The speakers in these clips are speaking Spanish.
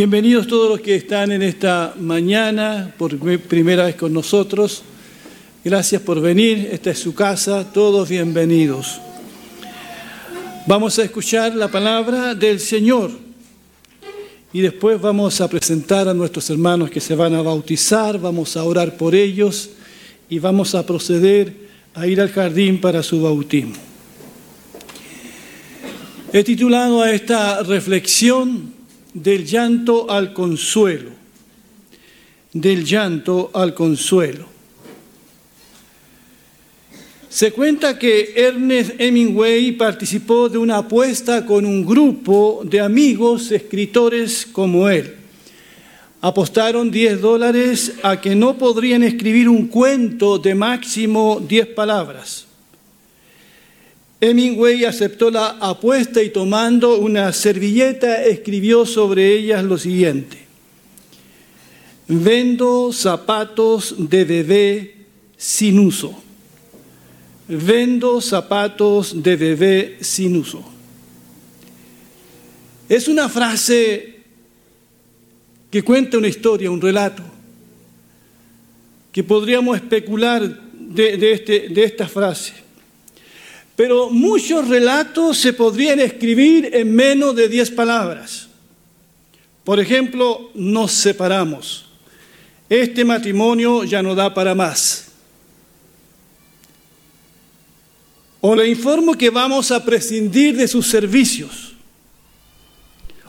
Bienvenidos todos los que están en esta mañana por primera vez con nosotros. Gracias por venir, esta es su casa, todos bienvenidos. Vamos a escuchar la palabra del Señor y después vamos a presentar a nuestros hermanos que se van a bautizar, vamos a orar por ellos y vamos a proceder a ir al jardín para su bautismo. He titulado a esta reflexión del llanto al consuelo, del llanto al consuelo. Se cuenta que Ernest Hemingway participó de una apuesta con un grupo de amigos escritores como él. Apostaron 10 dólares a que no podrían escribir un cuento de máximo 10 palabras. Hemingway aceptó la apuesta y tomando una servilleta escribió sobre ellas lo siguiente. Vendo zapatos de bebé sin uso. Vendo zapatos de bebé sin uso. Es una frase que cuenta una historia, un relato, que podríamos especular de, este, de esta frase. Pero muchos relatos se podrían escribir en menos de 10 palabras. Por ejemplo, nos separamos. Este matrimonio ya no da para más. O le informo que vamos a prescindir de sus servicios.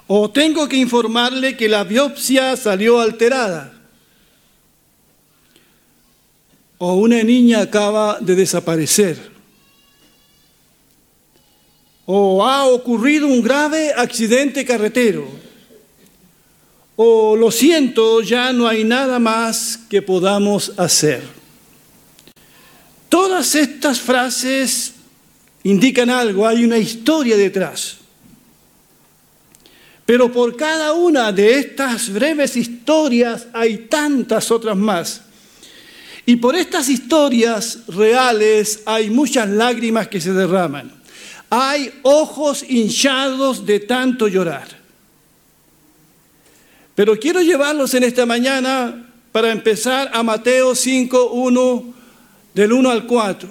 O tengo que informarle que la biopsia salió alterada. O una niña acaba de desaparecer o ha ocurrido un grave accidente carretero, o lo siento, ya no hay nada más que podamos hacer. Todas estas frases indican algo, hay una historia detrás. Pero por cada una de estas breves historias hay tantas otras más. Y por estas historias reales hay muchas lágrimas que se derraman. Hay ojos hinchados de tanto llorar. Pero quiero llevarlos en esta mañana para empezar a Mateo 5, 1, del 1 al 4,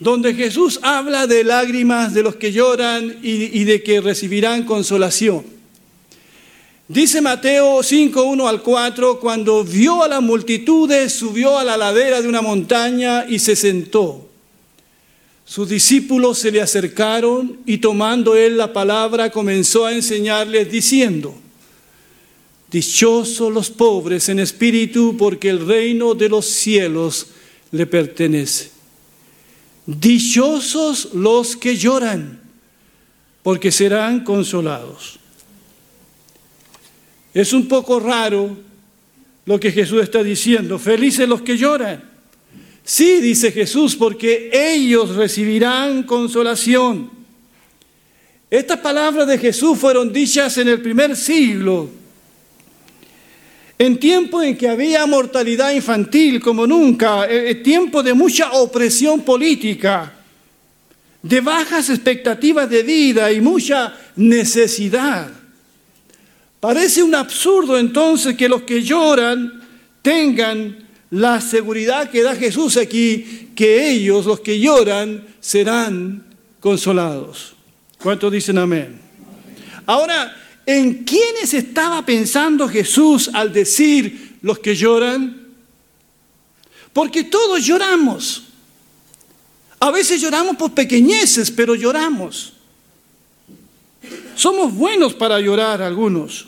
donde Jesús habla de lágrimas de los que lloran y, de que recibirán consolación. Dice Mateo 5, 1 al 4, cuando vio a las multitudes, subió a la ladera de una montaña y se sentó. Sus discípulos se le acercaron y tomando él la palabra comenzó a enseñarles diciendo, Dichosos los pobres en espíritu porque el reino de los cielos le pertenece. Dichosos los que lloran porque serán consolados. Es un poco raro lo que Jesús está diciendo. Felices los que lloran Sí, dice Jesús, porque ellos recibirán consolación. Estas palabras de Jesús fueron dichas en el primer siglo, en tiempo en que había mortalidad infantil como nunca, en eh, eh, tiempo de mucha opresión política, de bajas expectativas de vida y mucha necesidad. Parece un absurdo entonces que los que lloran tengan la seguridad que da Jesús aquí, que ellos, los que lloran, serán consolados. ¿Cuántos dicen amén? Ahora, ¿en quiénes estaba pensando Jesús al decir los que lloran? Porque todos lloramos. A veces lloramos por pequeñeces, pero lloramos. Somos buenos para llorar algunos.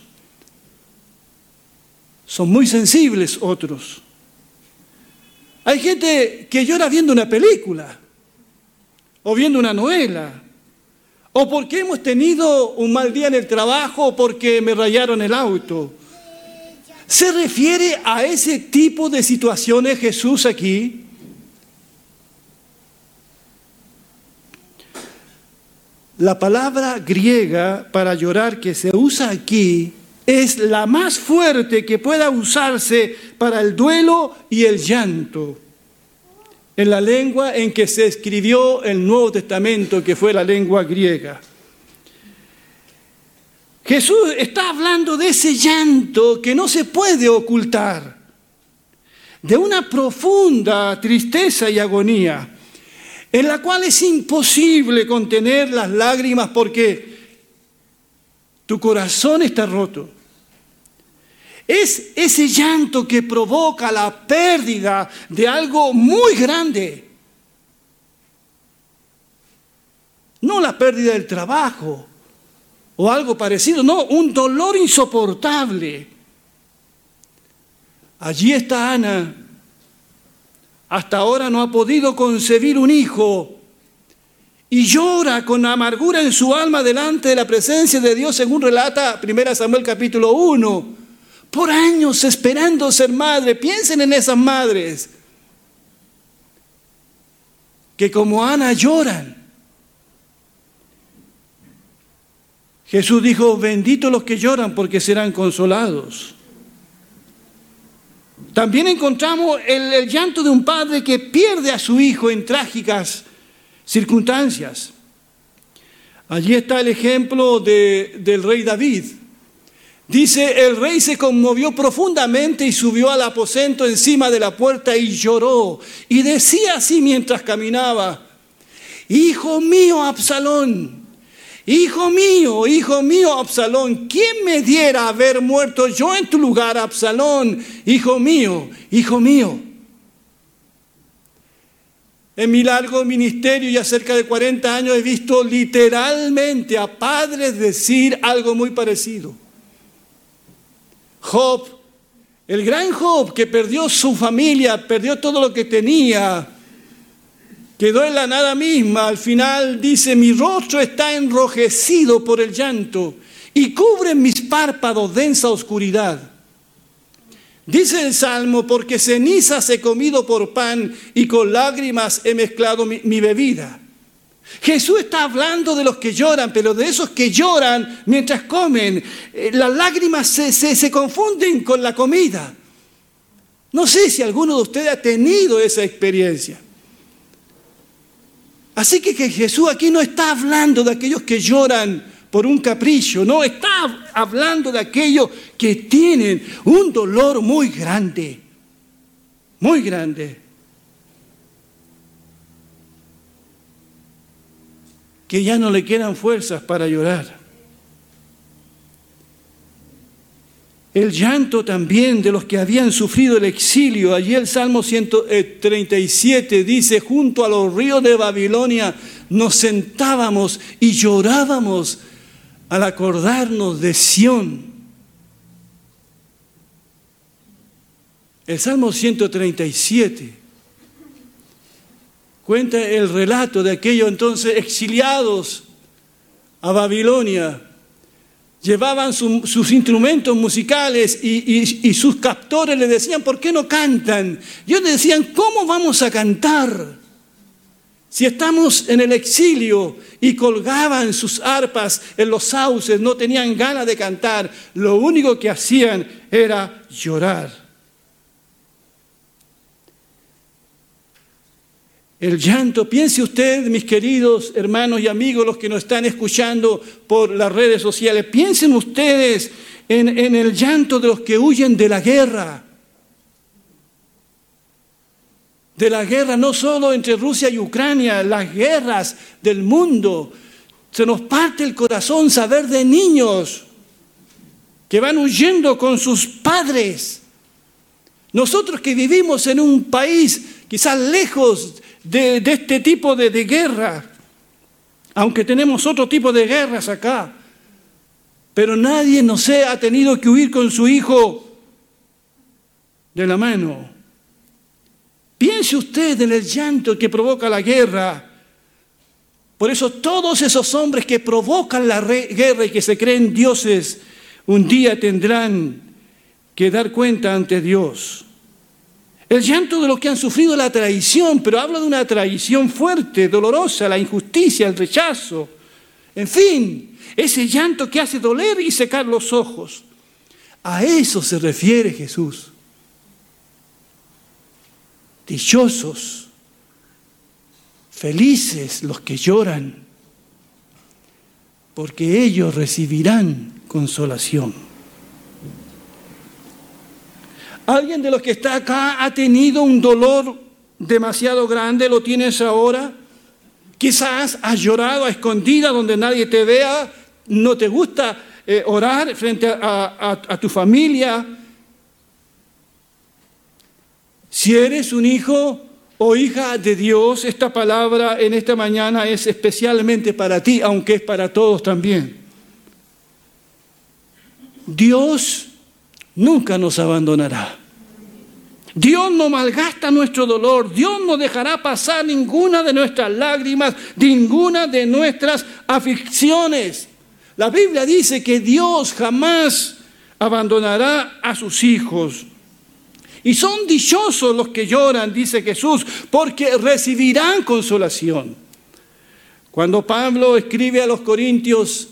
Son muy sensibles otros. Hay gente que llora viendo una película o viendo una novela, o porque hemos tenido un mal día en el trabajo o porque me rayaron el auto. ¿Se refiere a ese tipo de situaciones Jesús aquí? La palabra griega para llorar que se usa aquí es la más fuerte que pueda usarse para el duelo y el llanto. En la lengua en que se escribió el Nuevo Testamento, que fue la lengua griega. Jesús está hablando de ese llanto que no se puede ocultar, de una profunda tristeza y agonía, en la cual es imposible contener las lágrimas porque tu corazón está roto. Es ese llanto que provoca la pérdida de algo muy grande. No la pérdida del trabajo o algo parecido, no, un dolor insoportable. Allí está Ana. Hasta ahora no ha podido concebir un hijo y llora con amargura en su alma delante de la presencia de Dios, según relata 1 Samuel capítulo 1. Por años esperando ser madre, piensen en esas madres que como Ana lloran. Jesús dijo, benditos los que lloran porque serán consolados. También encontramos el, llanto de un padre que pierde a su hijo en trágicas circunstancias. Allí está el ejemplo de, del rey David. Dice, el rey se conmovió profundamente y subió al aposento encima de la puerta y lloró. Y decía así mientras caminaba, Hijo mío, Absalón, Hijo mío, hijo mío, Absalón, ¿quién me diera haber muerto yo en tu lugar, Absalón? Hijo mío, hijo mío. En mi largo ministerio, ya cerca de 40 años, he visto literalmente a padres decir algo muy parecido. Job, el gran Job que perdió su familia, perdió todo lo que tenía, quedó en la nada misma, al final dice, mi rostro está enrojecido por el llanto y cubre mis párpados densa oscuridad. Dice el Salmo, porque cenizas he comido por pan y con lágrimas he mezclado mi, bebida. Jesús está hablando de los que lloran, pero de esos que lloran mientras comen. Eh, las lágrimas se, se confunden con la comida. No sé si alguno de ustedes ha tenido esa experiencia. Así que, que Jesús aquí no está hablando de aquellos que lloran por un capricho, no, está hablando de aquellos que tienen un dolor muy grande, muy grande. Que ya no le quedan fuerzas para llorar. El llanto también de los que habían sufrido el exilio. Allí el Salmo 137 dice, junto a los ríos de Babilonia nos sentábamos y llorábamos al acordarnos de Sión. El Salmo 137 cuenta el relato de aquellos entonces exiliados a Babilonia. Llevaban sus instrumentos musicales y, y, sus captores le decían, ¿por qué no cantan? Y ellos decían, ¿cómo vamos a cantar? Si estamos en el exilio y colgaban sus arpas en los sauces, no tenían ganas de cantar, lo único que hacían era llorar. El llanto, piense usted, mis queridos hermanos y amigos, los que nos están escuchando por las redes sociales, piensen ustedes en, en el llanto de los que huyen de la guerra de la guerra, no solo entre Rusia y Ucrania, las guerras del mundo. Se nos parte el corazón saber de niños que van huyendo con sus padres. Nosotros que vivimos en un país quizás lejos de, este tipo de, de guerra, aunque tenemos otro tipo de guerras acá, pero nadie, no sé, ha tenido que huir con su hijo de la mano. Piense usted en el llanto que provoca la guerra. Por eso todos esos hombres que provocan la guerra y que se creen dioses, un día tendrán que dar cuenta ante Dios. El llanto de los que han sufrido la traición, pero habla de una traición fuerte, dolorosa, la injusticia, el rechazo. En fin, ese llanto que hace doler y secar los ojos. A eso se refiere Jesús. Dichosos, felices los que lloran, porque ellos recibirán consolación. ¿Alguien de los que está acá ha tenido un dolor demasiado grande? ¿Lo tienes ahora? Quizás has llorado a escondida donde nadie te vea, no te gusta eh, orar frente a tu familia. Si eres un hijo o hija de Dios, esta palabra en esta mañana es especialmente para ti, aunque es para todos también. Dios nunca nos abandonará. Dios no malgasta nuestro dolor, Dios no dejará pasar ninguna de nuestras lágrimas, ninguna de nuestras aflicciones. La Biblia dice que Dios jamás abandonará a sus hijos. Y son dichosos los que lloran, dice Jesús, porque recibirán consolación. Cuando Pablo escribe a los Corintios,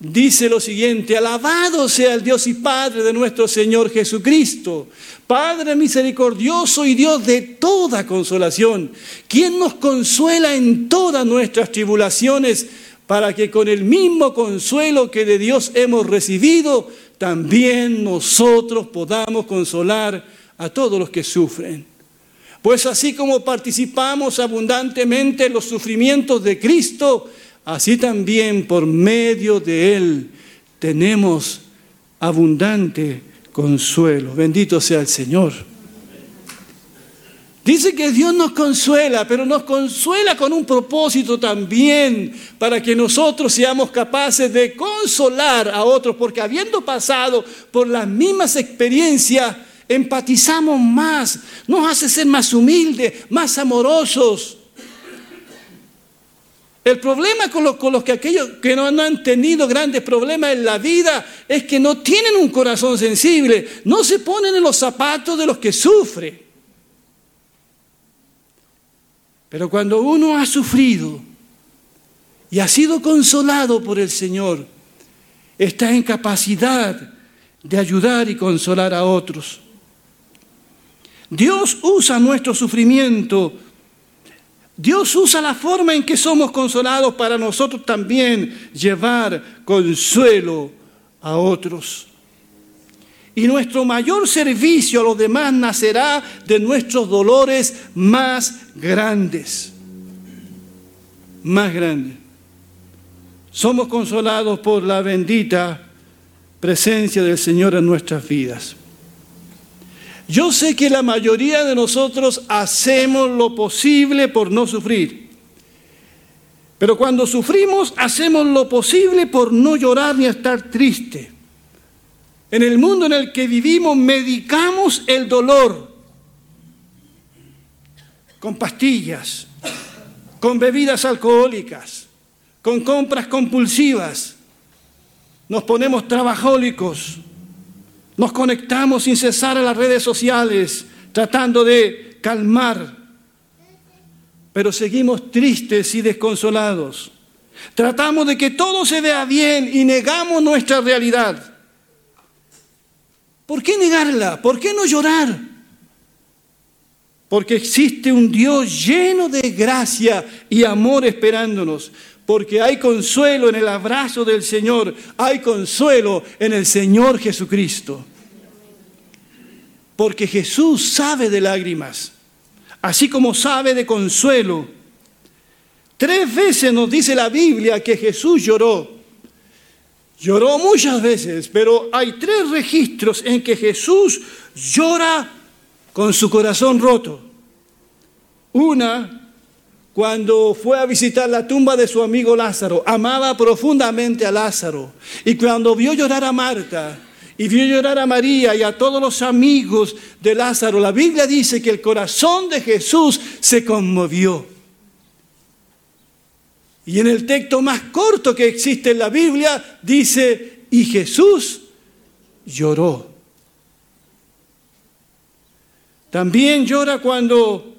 dice lo siguiente, alabado sea el Dios y Padre de nuestro Señor Jesucristo, Padre misericordioso y Dios de toda consolación, quien nos consuela en todas nuestras tribulaciones, para que con el mismo consuelo que de Dios hemos recibido, también nosotros podamos consolar a todos los que sufren. Pues así como participamos abundantemente en los sufrimientos de Cristo, así también por medio de Él tenemos abundante consuelo. Bendito sea el Señor. Dice que Dios nos consuela, pero nos consuela con un propósito también, para que nosotros seamos capaces de consolar a otros, porque habiendo pasado por las mismas experiencias, empatizamos más, nos hace ser más humildes, más amorosos. El problema con los, que aquellos que no han tenido grandes problemas en la vida es que no tienen un corazón sensible, no se ponen en los zapatos de los que sufren. Pero cuando uno ha sufrido y ha sido consolado por el Señor, está en capacidad de ayudar y consolar a otros. Dios usa nuestro sufrimiento. Dios usa la forma en que somos consolados para nosotros también llevar consuelo a otros. Y nuestro mayor servicio a los demás nacerá de nuestros dolores más grandes. Más grandes. Somos consolados por la bendita presencia del Señor en nuestras vidas. Yo sé que la mayoría de nosotros hacemos lo posible por no sufrir. Pero cuando sufrimos, hacemos lo posible por no llorar ni estar triste. En el mundo en el que vivimos medicamos el dolor con pastillas, con bebidas alcohólicas, con compras compulsivas. Nos ponemos trabajólicos, nos conectamos sin cesar a las redes sociales tratando de calmar, pero seguimos tristes y desconsolados. Tratamos de que todo se vea bien y negamos nuestra realidad. ¿Por qué negarla? ¿Por qué no llorar? Porque existe un Dios lleno de gracia y amor esperándonos. Porque hay consuelo en el abrazo del Señor. Hay consuelo en el Señor Jesucristo. Porque Jesús sabe de lágrimas, así como sabe de consuelo. Tres veces nos dice la Biblia que Jesús lloró. Lloró muchas veces, pero hay tres registros en que Jesús llora con su corazón roto. Una, cuando fue a visitar la tumba de su amigo Lázaro, amaba profundamente a Lázaro. Y cuando vio llorar a Marta y vio llorar a María y a todos los amigos de Lázaro, la Biblia dice que el corazón de Jesús se conmovió. Y en el texto más corto que existe en la Biblia dice, y Jesús lloró. También llora cuando,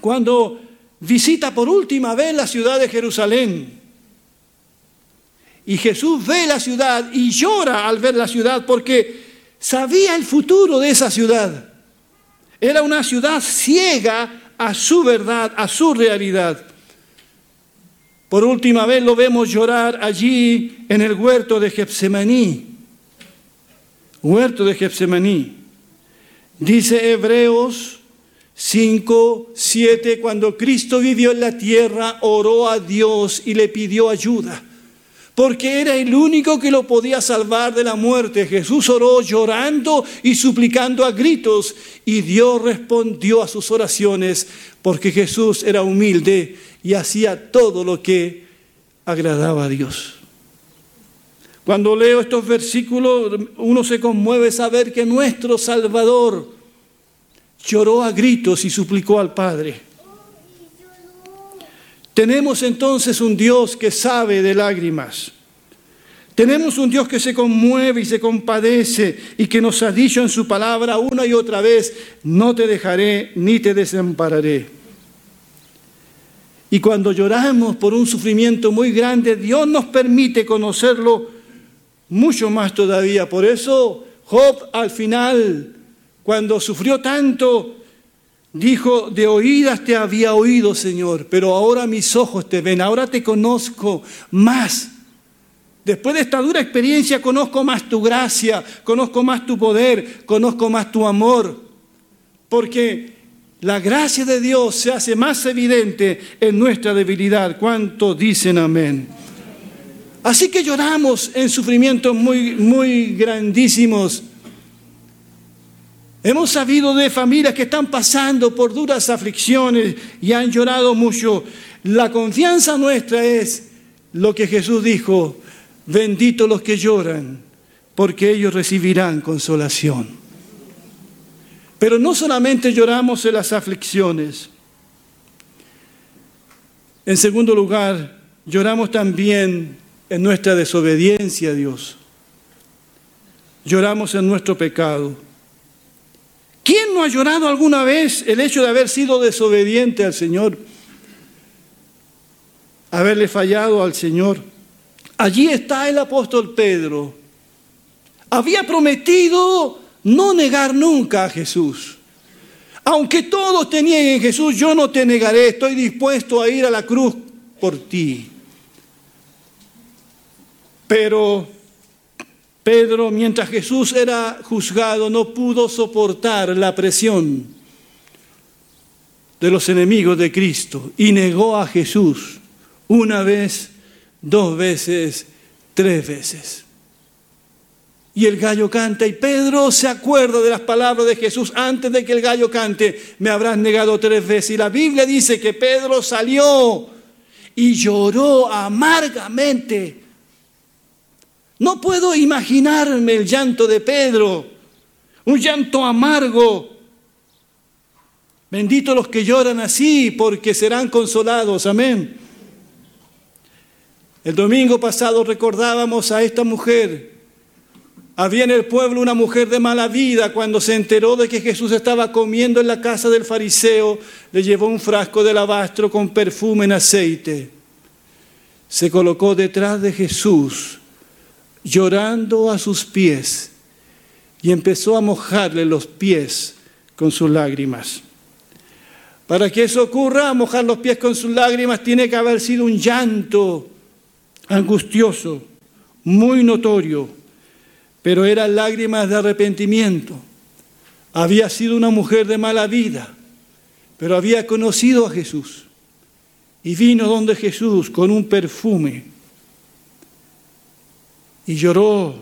cuando visita por última vez la ciudad de Jerusalén. Y Jesús ve la ciudad y llora al ver la ciudad porque sabía el futuro de esa ciudad. Era una ciudad ciega a su verdad, a su realidad. Por última vez lo vemos llorar allí en el huerto de Getsemaní. Huerto de Getsemaní. Dice Hebreos 5, 7, cuando Cristo vivió en la tierra, oró a Dios y le pidió ayuda, porque era el único que lo podía salvar de la muerte. Jesús oró llorando y suplicando a gritos, y Dios respondió a sus oraciones, porque Jesús era humilde y hacía todo lo que agradaba a Dios. Cuando leo estos versículos, uno se conmueve saber que nuestro Salvador, lloró a gritos y suplicó al Padre. Tenemos entonces un Dios que sabe de lágrimas. Tenemos un Dios que se conmueve y se compadece y que nos ha dicho en su palabra una y otra vez, no te dejaré ni te desampararé. Y cuando lloramos por un sufrimiento muy grande, Dios nos permite conocerlo mucho más todavía. Por eso Job al final cuando sufrió tanto, dijo, de oídas te había oído, Señor, pero ahora mis ojos te ven, ahora te conozco más. Después de esta dura experiencia conozco más tu gracia, conozco más tu poder, conozco más tu amor, porque la gracia de Dios se hace más evidente en nuestra debilidad. ¿Cuánto dicen amén? Así que lloramos en sufrimientos muy, muy grandísimos Hemos sabido de familias que están pasando por duras aflicciones y han llorado mucho. La confianza nuestra es lo que Jesús dijo, benditos los que lloran, porque ellos recibirán consolación. Pero no solamente lloramos en las aflicciones. En segundo lugar, lloramos también en nuestra desobediencia a Dios. Lloramos en nuestro pecado. ¿Quién no ha llorado alguna vez el hecho de haber sido desobediente al Señor? Haberle fallado al Señor. Allí está el apóstol Pedro. Había prometido no negar nunca a Jesús. Aunque todos te nieguen Jesús, yo no te negaré, estoy dispuesto a ir a la cruz por ti. Pero Pedro, mientras Jesús era juzgado, no pudo soportar la presión de los enemigos de Cristo y negó a Jesús una vez, dos veces, tres veces. Y el gallo canta y Pedro se acuerda de las palabras de Jesús antes de que el gallo cante, me habrás negado tres veces. Y la Biblia dice que Pedro salió y lloró amargamente no puedo imaginarme el llanto de Pedro, un llanto amargo. Bendito los que lloran así, porque serán consolados. Amén. El domingo pasado recordábamos a esta mujer. Había en el pueblo una mujer de mala vida. Cuando se enteró de que Jesús estaba comiendo en la casa del fariseo, le llevó un frasco de alabastro con perfume en aceite. Se colocó detrás de Jesús llorando a sus pies y empezó a mojarle los pies con sus lágrimas. Para que eso ocurra, mojar los pies con sus lágrimas tiene que haber sido un llanto angustioso, muy notorio, pero eran lágrimas de arrepentimiento. Había sido una mujer de mala vida, pero había conocido a Jesús y vino donde Jesús con un perfume y lloró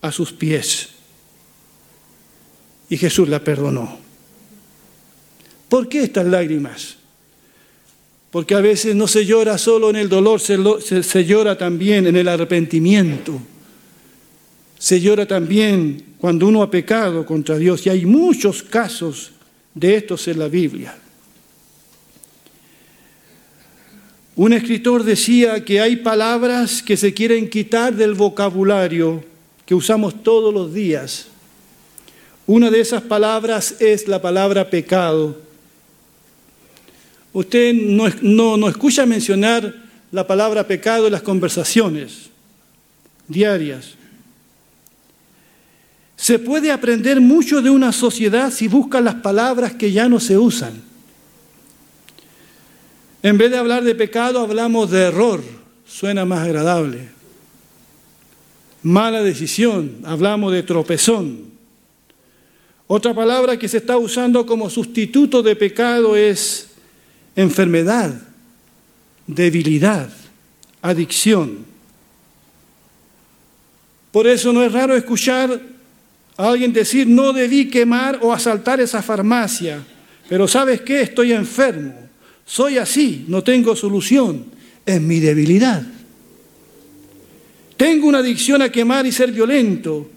a sus pies. Y Jesús la perdonó. ¿Por qué estas lágrimas? Porque a veces no se llora solo en el dolor, se, llora también en el arrepentimiento. Se llora también cuando uno ha pecado contra Dios. Y hay muchos casos de estos en la Biblia. Un escritor decía que hay palabras que se quieren quitar del vocabulario que usamos todos los días. Una de esas palabras es la palabra pecado. Usted no, no, escucha mencionar la palabra pecado en las conversaciones diarias. Se puede aprender mucho de una sociedad si busca las palabras que ya no se usan. En vez de hablar de pecado, hablamos de error. suena más agradable. Mala decisión, hablamos de tropezón. Otra palabra que se está usando como sustituto de pecado es enfermedad, debilidad, adicción. Por eso no es raro escuchar a alguien decir, no debí quemar o asaltar esa farmacia, pero ¿sabes qué? Estoy enfermo, soy así, no tengo solución, es mi debilidad. Tengo una adicción a quemar y ser violento.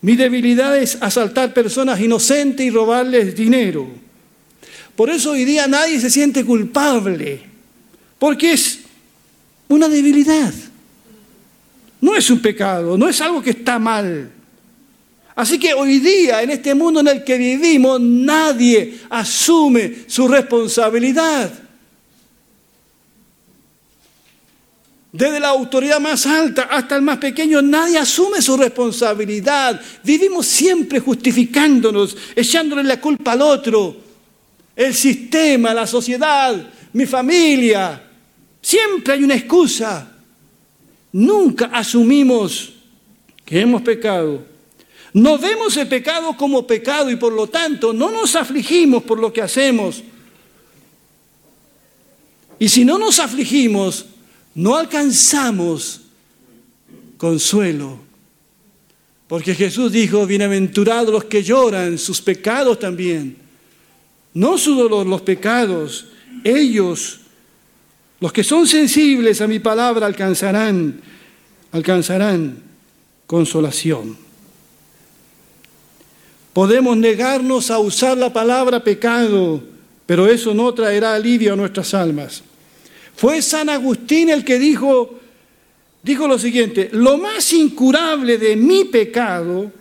Mi debilidad es asaltar personas inocentes y robarles dinero. Por eso hoy día nadie se siente culpable, porque es una debilidad. No es un pecado, no es algo que está mal. Así que hoy día, en este mundo en el que vivimos, nadie asume su responsabilidad. Desde la autoridad más alta hasta el más pequeño, nadie asume su responsabilidad. Vivimos siempre justificándonos, echándole la culpa al otro. El sistema, la sociedad, mi familia. Siempre hay una excusa. Nunca asumimos que hemos pecado. No vemos el pecado como pecado y por lo tanto no nos afligimos por lo que hacemos. Y si no nos afligimos, no alcanzamos consuelo. Porque Jesús dijo, bienaventurados los que lloran, sus pecados también. No su dolor, los pecados. Ellos los que son sensibles a mi palabra alcanzarán, alcanzarán consolación. Podemos negarnos a usar la palabra pecado, pero eso no traerá alivio a nuestras almas. Fue San Agustín el que dijo, dijo lo siguiente, lo más incurable de mi pecado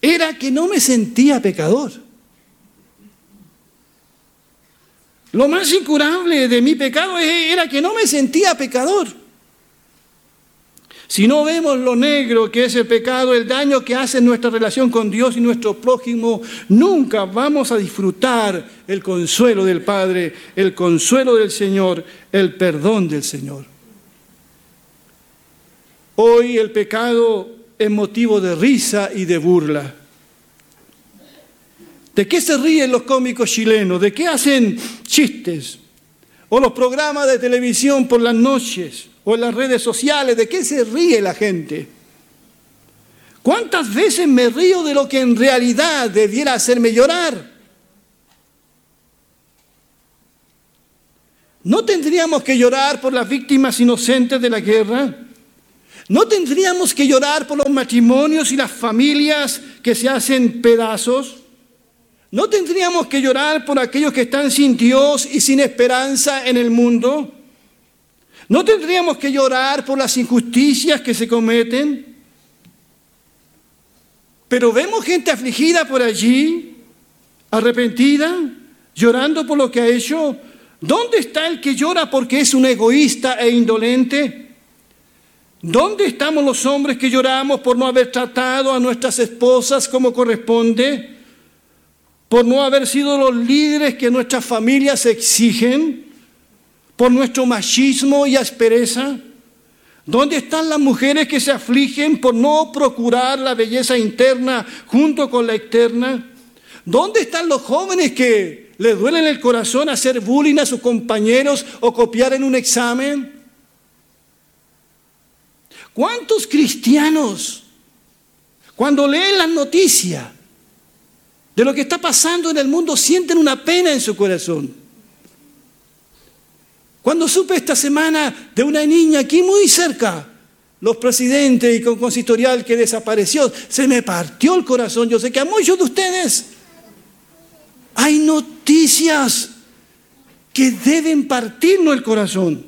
era que no me sentía pecador. Lo más incurable de mi pecado era que no me sentía pecador. Si no vemos lo negro que es el pecado, el daño que hace nuestra relación con Dios y nuestro prójimo, nunca vamos a disfrutar el consuelo del Padre, el consuelo del Señor, el perdón del Señor. Hoy el pecado es motivo de risa y de burla. ¿De qué se ríen los cómicos chilenos? ¿De qué hacen chistes? O los programas de televisión por las noches o en las redes sociales, ¿de qué se ríe la gente? ¿Cuántas veces me río de lo que en realidad debiera hacerme llorar? ¿No tendríamos que llorar por las víctimas inocentes de la guerra? ¿No tendríamos que llorar por los matrimonios y las familias que se hacen pedazos? ¿No tendríamos que llorar por aquellos que están sin Dios y sin esperanza en el mundo? ¿No tendríamos que llorar por las injusticias que se cometen? Pero vemos gente afligida por allí, arrepentida, llorando por lo que ha hecho. ¿Dónde está el que llora porque es un egoísta e indolente? ¿Dónde estamos los hombres que lloramos por no haber tratado a nuestras esposas como corresponde? por no haber sido los líderes que nuestras familias exigen, por nuestro machismo y aspereza? ¿Dónde están las mujeres que se afligen por no procurar la belleza interna junto con la externa? ¿Dónde están los jóvenes que les duele el corazón hacer bullying a sus compañeros o copiar en un examen? ¿Cuántos cristianos, cuando leen las noticias, de lo que está pasando en el mundo sienten una pena en su corazón. Cuando supe esta semana de una niña aquí muy cerca, los presidentes y con consistorial que desapareció, se me partió el corazón. Yo sé que a muchos de ustedes hay noticias que deben partirnos el corazón.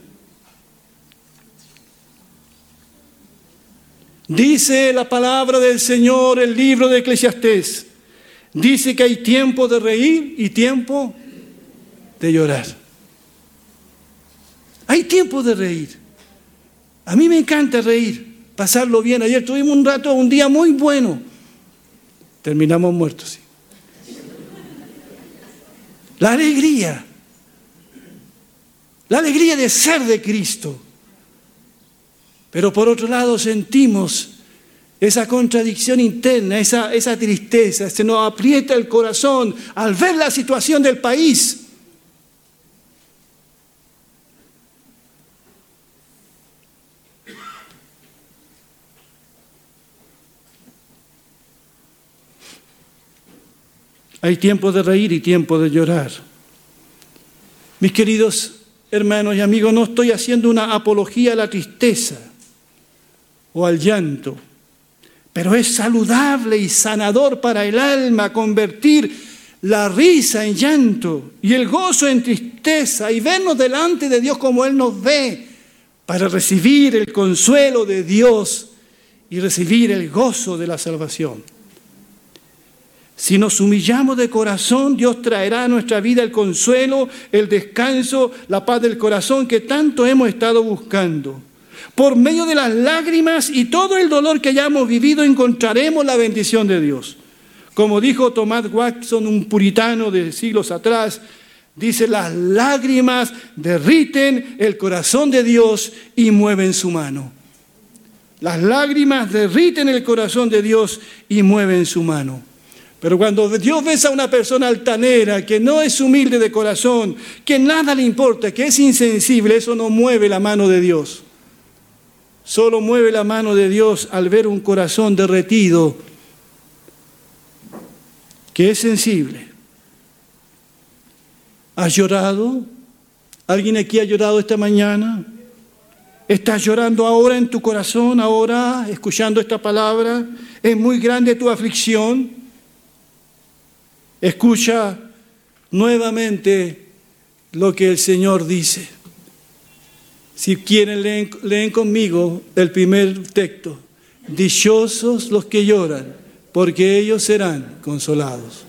Dice la palabra del Señor, el libro de Eclesiastés. Dice que hay tiempo de reír y tiempo de llorar. Hay tiempo de reír. A mí me encanta reír, pasarlo bien. Ayer tuvimos un rato, un día muy bueno. Terminamos muertos. La alegría. La alegría de ser de Cristo. Pero por otro lado sentimos esa contradicción interna, esa, esa tristeza, se nos aprieta el corazón al ver la situación del país. Hay tiempo de reír y tiempo de llorar. Mis queridos hermanos y amigos, no estoy haciendo una apología a la tristeza o al llanto, pero es saludable y sanador para el alma convertir la risa en llanto y el gozo en tristeza y vernos delante de Dios como Él nos ve para recibir el consuelo de Dios y recibir el gozo de la salvación. Si nos humillamos de corazón, Dios traerá a nuestra vida el consuelo, el descanso, la paz del corazón que tanto hemos estado buscando. Por medio de las lágrimas y todo el dolor que hayamos vivido encontraremos la bendición de Dios. Como dijo Thomas Watson, un puritano de siglos atrás, dice, las lágrimas derriten el corazón de Dios y mueven su mano. Las lágrimas derriten el corazón de Dios y mueven su mano. Pero cuando Dios ve a una persona altanera, que no es humilde de corazón, que nada le importa, que es insensible, eso no mueve la mano de Dios. Solo mueve la mano de Dios al ver un corazón derretido, que es sensible. ¿Has llorado? ¿Alguien aquí ha llorado esta mañana? ¿Estás llorando ahora en tu corazón, ahora, escuchando esta palabra? ¿Es muy grande tu aflicción? Escucha nuevamente lo que el Señor dice. Si quieren, leen, conmigo el primer texto. Dichosos los que lloran, porque ellos serán consolados.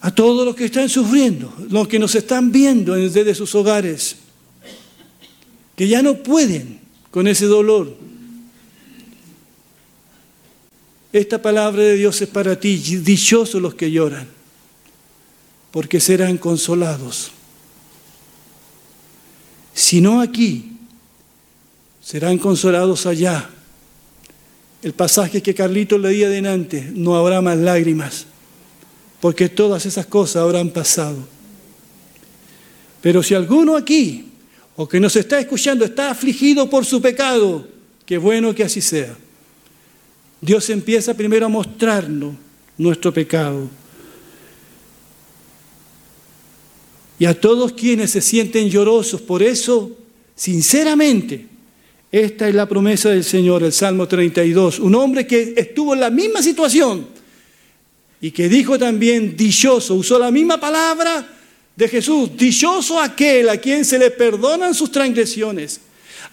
A todos los que están sufriendo, los que nos están viendo desde sus hogares, que ya no pueden con ese dolor, Esta palabra de Dios es para ti. Dichosos los que lloran, porque serán consolados. Si no aquí, serán consolados allá. El pasaje que Carlito leía delante, no habrá más lágrimas, porque todas esas cosas habrán pasado. Pero si alguno aquí, o que nos está escuchando, está afligido por su pecado, qué bueno que así sea. Dios empieza primero a mostrarnos nuestro pecado. Y a todos quienes se sienten llorosos, por eso, sinceramente, esta es la promesa del Señor, el Salmo 32. Un hombre que estuvo en la misma situación y que dijo también dichoso, usó la misma palabra de Jesús, dichoso aquel a quien se le perdonan sus transgresiones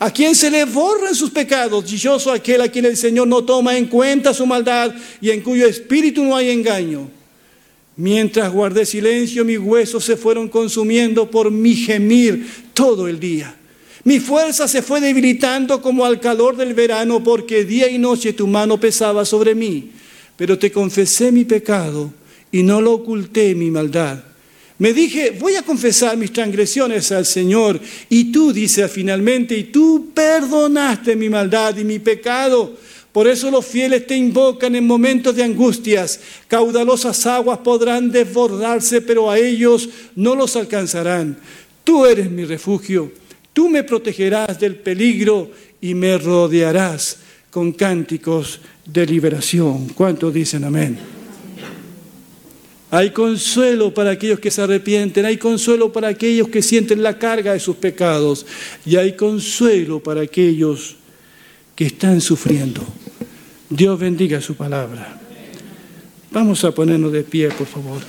a quien se le borran sus pecados, dichoso aquel a quien el Señor no toma en cuenta su maldad y en cuyo espíritu no hay engaño. Mientras guardé silencio, mis huesos se fueron consumiendo por mi gemir todo el día. Mi fuerza se fue debilitando como al calor del verano, porque día y noche tu mano pesaba sobre mí. Pero te confesé mi pecado y no lo oculté mi maldad. Me dije, voy a confesar mis transgresiones al Señor. Y tú, dice finalmente, y tú perdonaste mi maldad y mi pecado. Por eso los fieles te invocan en momentos de angustias. Caudalosas aguas podrán desbordarse, pero a ellos no los alcanzarán. Tú eres mi refugio. Tú me protegerás del peligro y me rodearás con cánticos de liberación. ¿Cuántos dicen amén? Hay consuelo para aquellos que se arrepienten, hay consuelo para aquellos que sienten la carga de sus pecados y hay consuelo para aquellos que están sufriendo. Dios bendiga su palabra. Vamos a ponernos de pie, por favor.